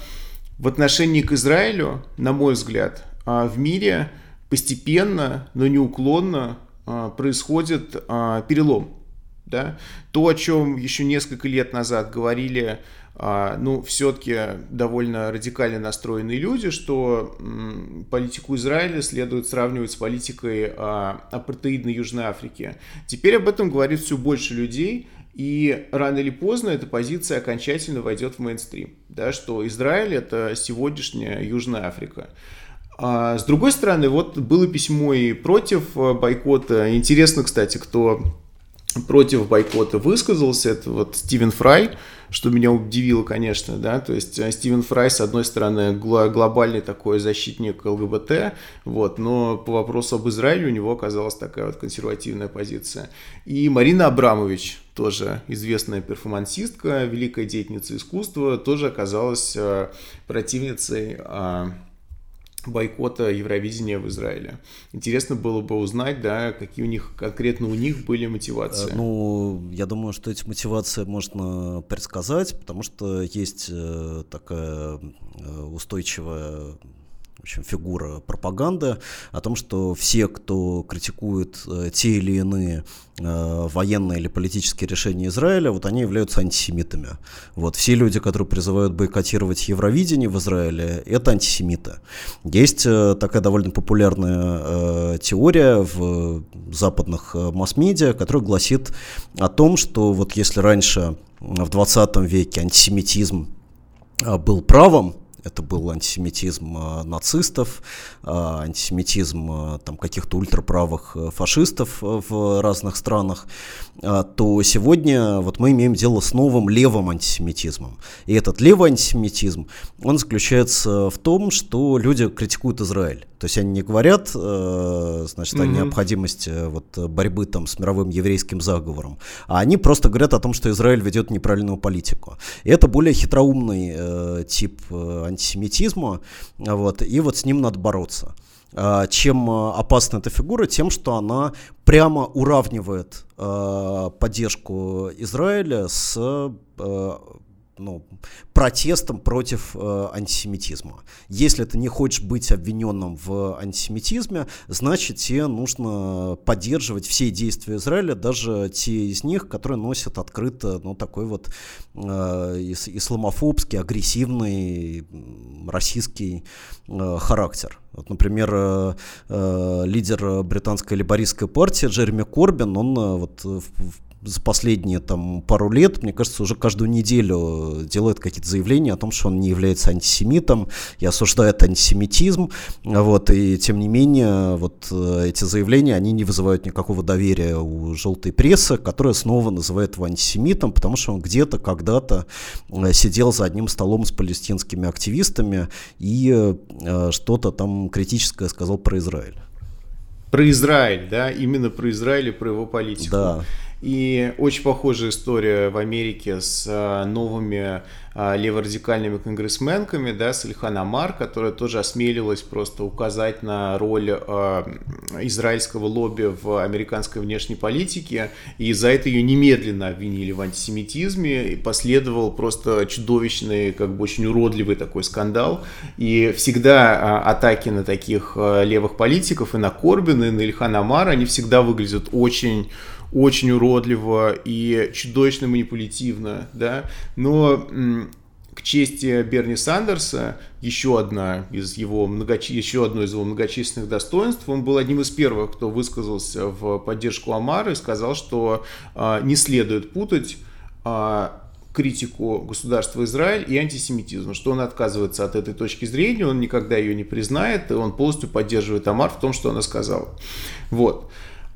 в отношении к Израилю, на мой взгляд, а, в мире постепенно, но неуклонно а, происходит перелом. Да? То, о чем еще несколько лет назад говорили ну, все-таки довольно радикально настроенные люди, что политику Израиля следует сравнивать с политикой апартеидной Южной Африки. Теперь об этом говорит все больше людей, и рано или поздно эта позиция окончательно войдет в мейнстрим, да, что Израиль это сегодняшняя Южная Африка. А с другой стороны, вот было письмо и против э, бойкота. Интересно, кстати, кто против бойкота высказался, это вот Стивен Фрай, что меня удивило, конечно, да, то есть э, Стивен Фрай, с одной стороны, глобальный такой защитник ЛГБТ, вот, но по вопросу об Израиле у него оказалась такая вот консервативная позиция. И Марина Абрамович, тоже известная перформансистка, великая деятельница искусства, тоже оказалась э, противницей а, бойкота Евровидения в Израиле. Интересно было бы узнать, да, какие у них конкретно у них были мотивации. Э, ну, я думаю, что эти мотивации можно предсказать, потому что есть э, такая э, устойчивая в общем, фигура пропаганды о том, что все, кто критикует э, те или иные э, военные или политические решения Израиля, вот они являются антисемитами. Вот все люди, которые призывают бойкотировать Евровидение в Израиле, это антисемиты. Есть э, такая довольно популярная э, теория в западных масс-медиа, которая гласит о том, что вот если раньше в 20 веке антисемитизм был правом, это был антисемитизм э, нацистов, э, антисемитизм э, там, каких-то ультраправых фашистов в разных странах, то сегодня вот мы имеем дело с новым левым антисемитизмом. И этот левый антисемитизм, он заключается в том, что люди критикуют Израиль. То есть они не говорят, значит, mm-hmm. о необходимости вот, борьбы там, с мировым еврейским заговором, а они просто говорят о том, что Израиль ведет неправильную политику. И это более хитроумный э, тип антисемитизма, вот, и вот с ним надо бороться. А, чем опасна эта фигура? Тем, что она прямо уравнивает а, поддержку Израиля с ну, протестом против э, антисемитизма. Если ты не хочешь быть обвиненным в антисемитизме, значит тебе нужно поддерживать все действия Израиля, даже те из них, которые носят открыто ну, такой вот э, исламофобский, агрессивный, российский э, характер. Вот, например, э, э, лидер британской либористской партии Джереми Корбин, он э, вот в, в за последние там пару лет, мне кажется, уже каждую неделю делает какие-то заявления о том, что он не является антисемитом и осуждает антисемитизм, вот, и тем не менее, вот э, эти заявления, они не вызывают никакого доверия у желтой прессы, которая снова называет его антисемитом, потому что он где-то, когда-то э, сидел за одним столом с палестинскими активистами и э, что-то там критическое сказал про Израиль. Про Израиль, да, именно про Израиль и про его политику. Да. И очень похожая история в Америке с а, новыми а, леворадикальными конгрессменками, да, с Ильхан Амар, которая тоже осмелилась просто указать на роль а, израильского лобби в американской внешней политике, и за это ее немедленно обвинили в антисемитизме, и последовал просто чудовищный, как бы очень уродливый такой скандал, и всегда а, атаки на таких левых политиков, и на Корбина, и на Ильхан Амар, они всегда выглядят очень очень уродливо и чудовищно манипулятивно, да, но к чести Берни Сандерса, еще, одна из его многочи... еще одно из его многочисленных достоинств, он был одним из первых, кто высказался в поддержку Амара и сказал, что а, не следует путать а, критику государства Израиль и антисемитизм, что он отказывается от этой точки зрения, он никогда ее не признает, и он полностью поддерживает Амар в том, что она сказала. Вот.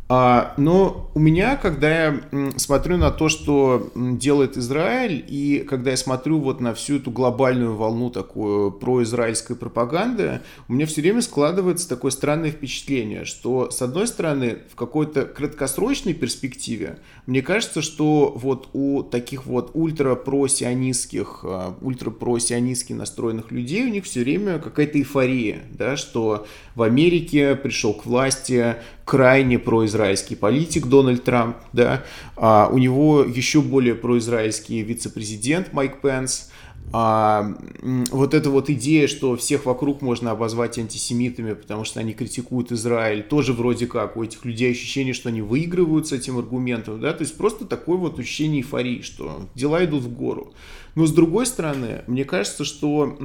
А, но у меня, когда я смотрю на то, что делает Израиль, и когда я смотрю вот на всю эту глобальную волну такую произраильской пропаганды, у меня все время складывается такое странное впечатление, что с одной стороны в какой-то краткосрочной перспективе мне кажется, что вот у таких вот ультрапросионистских, а, ультрапросионистски настроенных людей у них все время какая-то эйфория, да, что в Америке пришел к власти крайне произраильский политик Дональд Трамп, да, а у него еще более произраильский вице-президент Майк Пенс, а, вот эта вот идея, что всех вокруг можно обозвать антисемитами, потому что они критикуют Израиль, тоже вроде как у этих людей ощущение, что они выигрывают с этим аргументом, да, то есть просто такое вот ощущение эйфории, что дела идут в гору. Но с другой стороны, мне кажется, что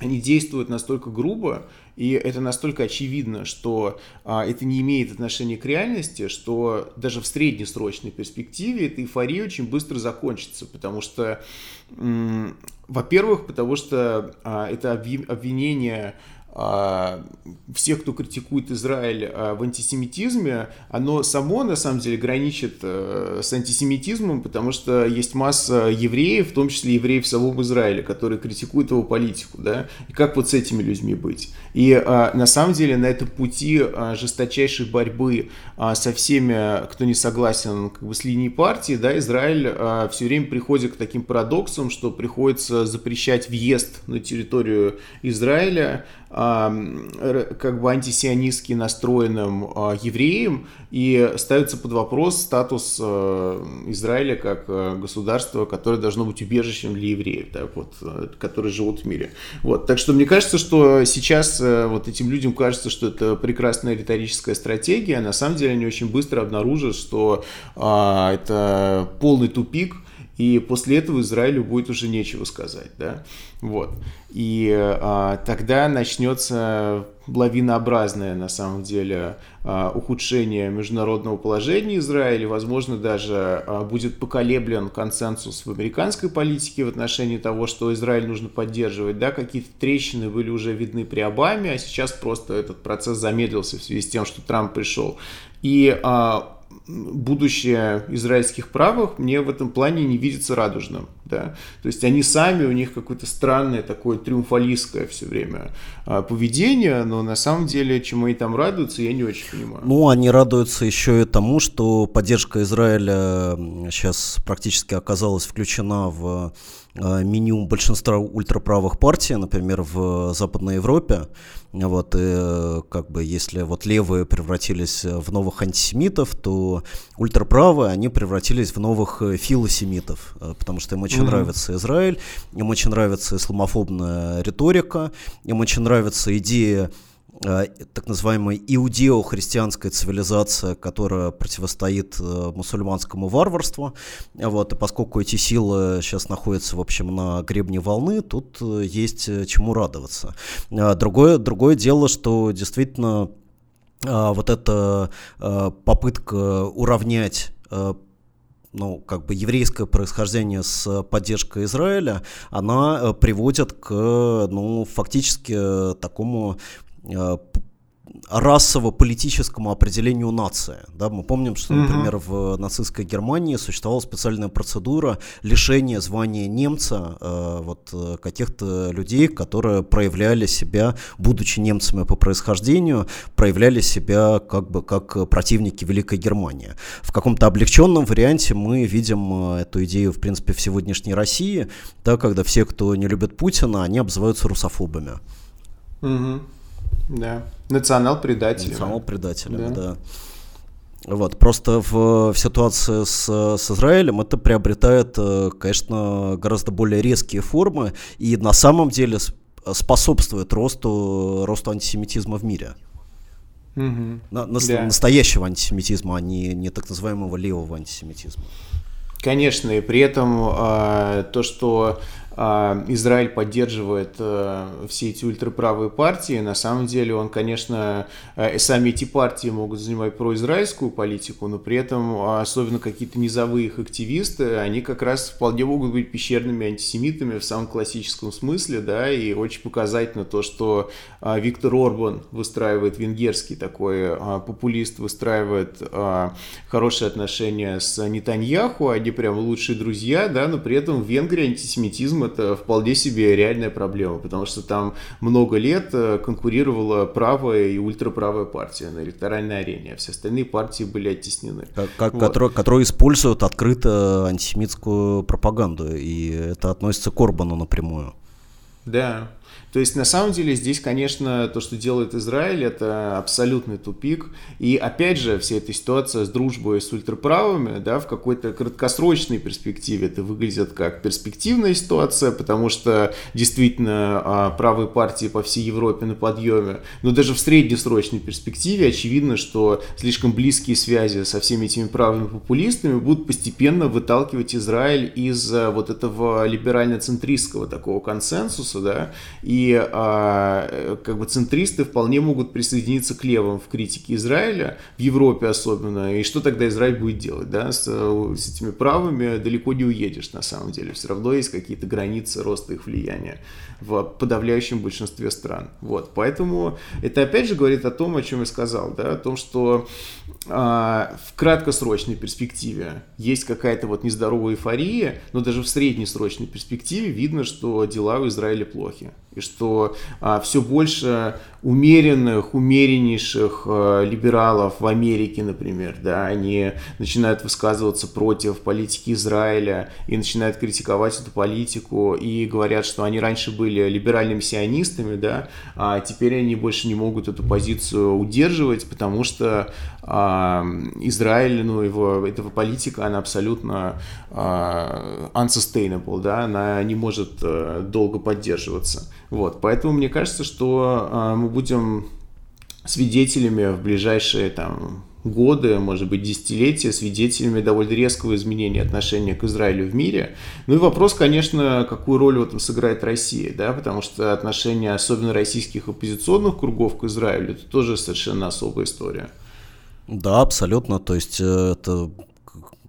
они действуют настолько грубо, и это настолько очевидно, что а, это не имеет отношения к реальности, что даже в среднесрочной перспективе эта эйфория очень быстро закончится, потому что, во-первых, потому что а, это обвинение всех, кто критикует Израиль а, в антисемитизме, оно само на самом деле граничит э, с антисемитизмом, потому что есть масса евреев, в том числе евреев в самом Израиле, которые критикуют его политику, да, и как вот с этими людьми быть. И а, на самом деле на этом пути жесточайшей борьбы со всеми, кто не согласен как бы, с линией партии, да, Израиль все время приходит к таким парадоксам, что приходится запрещать въезд на территорию Израиля, как бы антисионистски настроенным а, евреям и ставится под вопрос статус а, Израиля как а, государства, которое должно быть убежищем для евреев, да, вот, которые живут в мире. Вот. Так что мне кажется, что сейчас вот этим людям кажется, что это прекрасная риторическая стратегия, а на самом деле они очень быстро обнаружат, что а, это полный тупик, и после этого Израилю будет уже нечего сказать, да, вот. И а, тогда начнется лавинообразное, на самом деле, а, ухудшение международного положения Израиля, возможно, даже а, будет поколеблен консенсус в американской политике в отношении того, что Израиль нужно поддерживать, да, какие-то трещины были уже видны при Обаме, а сейчас просто этот процесс замедлился в связи с тем, что Трамп пришел. И а, будущее израильских правых мне в этом плане не видится радужным. Да? То есть они сами, у них какое-то странное такое триумфалистское все время а, поведение, но на самом деле, чему они там радуются, я не очень понимаю. Ну, они радуются еще и тому, что поддержка Израиля сейчас практически оказалась включена в а, меню большинства ультраправых партий, например, в Западной Европе. Вот, и как бы если вот левые превратились в новых антисемитов, то ультраправые, они превратились в новых филосемитов, потому что им очень mm-hmm. нравится Израиль, им очень нравится исламофобная риторика, им очень нравится идея э, так называемой иудео-христианская цивилизация, которая противостоит э, мусульманскому варварству. Вот, и поскольку эти силы сейчас находятся, в общем, на гребне волны, тут э, есть чему радоваться. Другое, другое дело, что действительно вот эта попытка уравнять ну, как бы еврейское происхождение с поддержкой Израиля, она э, приводит к, ну, фактически такому э, расово-политическому определению нации. Да, мы помним, что, например, в нацистской Германии существовала специальная процедура лишения звания немца э, вот, э, каких-то людей, которые проявляли себя, будучи немцами по происхождению, проявляли себя как бы как противники Великой Германии. В каком-то облегченном варианте мы видим э, эту идею, в принципе, в сегодняшней России, да, когда все, кто не любит Путина, они обзываются русофобами. Угу. Да. Национал-предателями. Национал-предателями, да. да. Вот, просто в, в ситуации с, с Израилем это приобретает, э, конечно, гораздо более резкие формы и на самом деле способствует росту, росту антисемитизма в мире. Угу. На, на, да. Настоящего антисемитизма, а не, не так называемого левого антисемитизма. Конечно, и при этом э, то, что Израиль поддерживает э, все эти ультраправые партии. На самом деле он, конечно, э, сами эти партии могут занимать произраильскую политику, но при этом а, особенно какие-то низовые их активисты, они как раз вполне могут быть пещерными антисемитами в самом классическом смысле, да, и очень показательно то, что а, Виктор Орбан выстраивает венгерский такой популист, выстраивает хорошие отношения с Нетаньяху, они прям лучшие друзья, да, но при этом в Венгрии антисемитизм это вполне себе реальная проблема, потому что там много лет э, конкурировала правая и ультраправая партия на электоральной арене, а все остальные партии были оттеснены. Как, вот. которые, которые используют открыто антисемитскую пропаганду, и это относится к Орбану напрямую. Да. То есть, на самом деле, здесь, конечно, то, что делает Израиль, это абсолютный тупик. И, опять же, вся эта ситуация с дружбой с ультраправыми, да, в какой-то краткосрочной перспективе это выглядит как перспективная ситуация, потому что, действительно, а, правые партии по всей Европе на подъеме. Но даже в среднесрочной перспективе очевидно, что слишком близкие связи со всеми этими правыми популистами будут постепенно выталкивать Израиль из а, вот этого либерально-центристского такого консенсуса, да, и а, как бы центристы вполне могут присоединиться к левым в критике Израиля, в Европе особенно. И что тогда Израиль будет делать? Да? С, с этими правыми далеко не уедешь на самом деле. Все равно есть какие-то границы роста их влияния в подавляющем большинстве стран. Вот. Поэтому это опять же говорит о том, о чем я сказал, да? о том, что а, в краткосрочной перспективе есть какая-то вот нездоровая эйфория, но даже в среднесрочной перспективе видно, что дела у Израиля плохи. И что а, все больше умеренных, умереннейших э, либералов в Америке, например, да, они начинают высказываться против политики Израиля и начинают критиковать эту политику и говорят, что они раньше были либеральными сионистами, да, а теперь они больше не могут эту позицию удерживать, потому что а, Израиль, ну, его, этого политика, она абсолютно а, unsustainable, да, она не может а, долго поддерживаться. Вот, поэтому мне кажется, что а, мы будем свидетелями в ближайшие там годы, может быть, десятилетия свидетелями довольно резкого изменения отношения к Израилю в мире. Ну и вопрос, конечно, какую роль в этом сыграет Россия, да, потому что отношения, особенно российских оппозиционных кругов к Израилю, это тоже совершенно особая история. Да, абсолютно. То есть э, это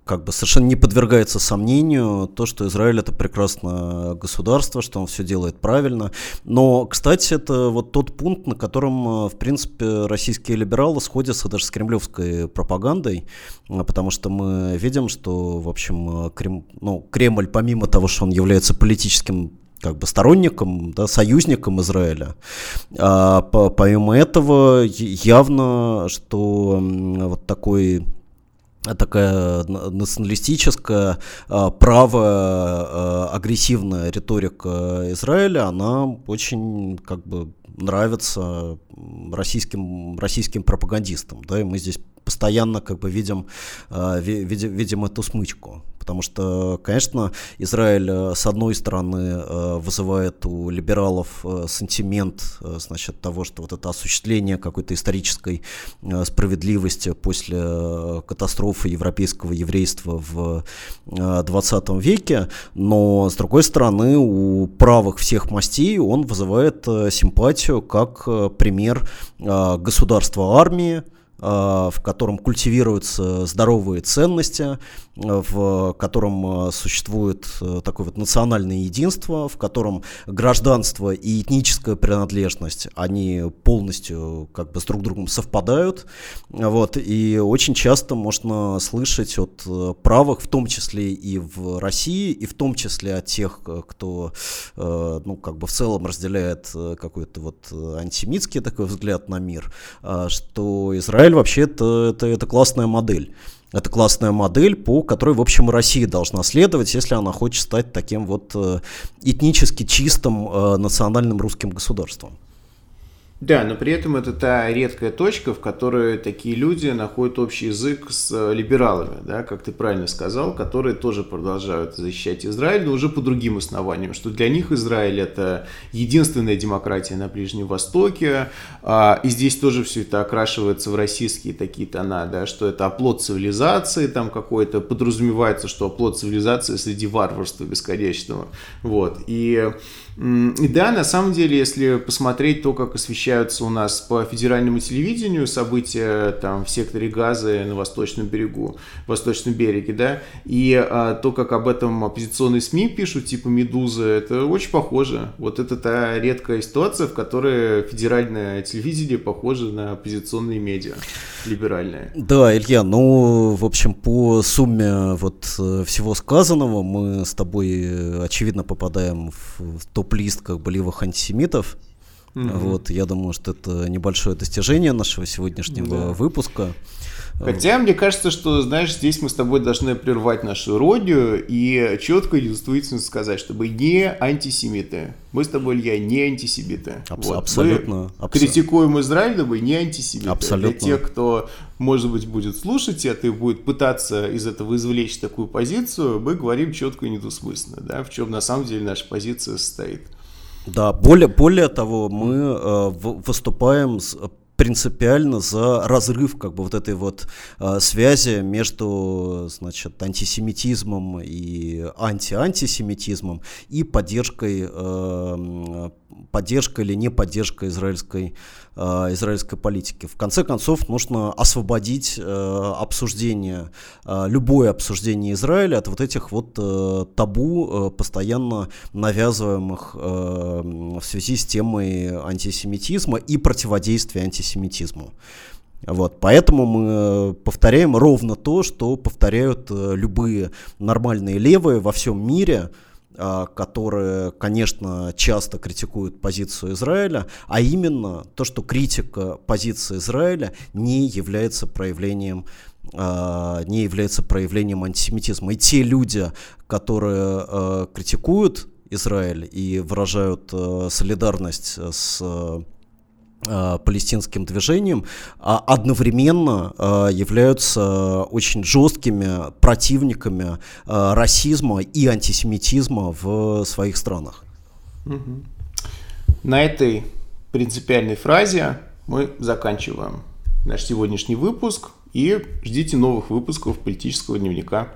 как бы совершенно не подвергается сомнению то, что Израиль это прекрасное государство, что он все делает правильно. Но, кстати, это вот тот пункт, на котором, э, в принципе, российские либералы сходятся даже с кремлевской пропагандой, э, потому что мы видим, что, в общем, Крем... ну, Кремль, помимо того, что он является политическим как бы сторонником, да, союзником Израиля. А, по, помимо этого, явно, что вот такой такая националистическая, а, правая, а, агрессивная риторика Израиля, она очень как бы нравится российским, российским пропагандистам. Да, и мы здесь постоянно как бы видим, видим, видим эту смычку. Потому что, конечно, Израиль, э, с одной стороны, э, вызывает у либералов э, сентимент, значит, того, что вот это осуществление какой-то исторической справедливости после катастрофы европейского еврейства в 20 веке, но, с другой стороны, у правых всех мастей он вызывает симпатию как пример государства армии, в котором культивируются здоровые ценности, в котором существует такое вот национальное единство, в котором гражданство и этническая принадлежность, они полностью как бы с друг другом совпадают. Вот, и очень часто можно слышать от правых, в том числе и в России, и в том числе от тех, кто ну, как бы в целом разделяет какой-то вот антисемитский такой взгляд на мир, что Израиль вообще это, это, это классная модель. Это классная модель, по которой, в общем, Россия должна следовать, если она хочет стать таким вот э, этнически чистым э, национальным русским государством. Да, но при этом это та редкая точка, в которой такие люди находят общий язык с э, либералами, да, как ты правильно сказал, которые тоже продолжают защищать Израиль, но уже по другим основаниям, что для них Израиль это единственная демократия на Ближнем Востоке, а, и здесь тоже все это окрашивается в российские такие тона, да, что это оплот цивилизации, там какой-то подразумевается, что оплот цивилизации среди варварства бесконечного, вот, и и да, на самом деле, если посмотреть то, как освещаются у нас по федеральному телевидению события там в секторе Газа на восточном берегу, восточном береге, да, и а, то, как об этом оппозиционные СМИ пишут, типа «Медуза», это очень похоже. Вот это та редкая ситуация, в которой федеральное телевидение похоже на оппозиционные медиа, либеральное. Да, Илья, ну, в общем, по сумме вот э, всего сказанного мы с тобой, э, очевидно, попадаем в то топ-лист как бы левых антисемитов. Mm-hmm. Вот, я думаю, что это небольшое достижение нашего сегодняшнего да. выпуска. Хотя мне кажется, что, знаешь, здесь мы с тобой должны прервать нашу родию и четко и действительно сказать, чтобы не антисемиты. Мы с тобой, Илья, не антисемиты. Абс- вот. Абсолютно. Мы критикуем Израиль, но мы не антисемиты. Абсолютно. Для тех, кто, может быть, будет слушать это и будет пытаться из этого извлечь такую позицию, мы говорим четко и недвусмысленно, да, в чем на самом деле наша позиция состоит. Да, более, более того, мы э, выступаем с принципиально за разрыв как бы вот этой вот э, связи между значит антисемитизмом и анти-антисемитизмом и поддержкой э, поддержкой или не поддержкой израильской Э, израильской политики. В конце концов, нужно освободить э, обсуждение, э, любое обсуждение Израиля от вот этих вот табу, постоянно навязываемых в связи с темой антисемитизма и противодействия антисемитизму. Вот, поэтому мы повторяем ровно то, что повторяют любые нормальные левые во всем мире – которые, конечно, часто критикуют позицию Израиля, а именно то, что критика позиции Израиля не является проявлением а, не является проявлением антисемитизма. И те люди, которые э, критикуют Израиль и выражают солидарность с палестинским движением, а одновременно э, являются очень жесткими противниками э, расизма и антисемитизма в своих странах. На этой принципиальной фразе мы заканчиваем наш сегодняшний выпуск и ждите новых выпусков политического дневника.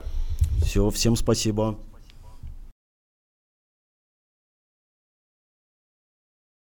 Все, всем спасибо.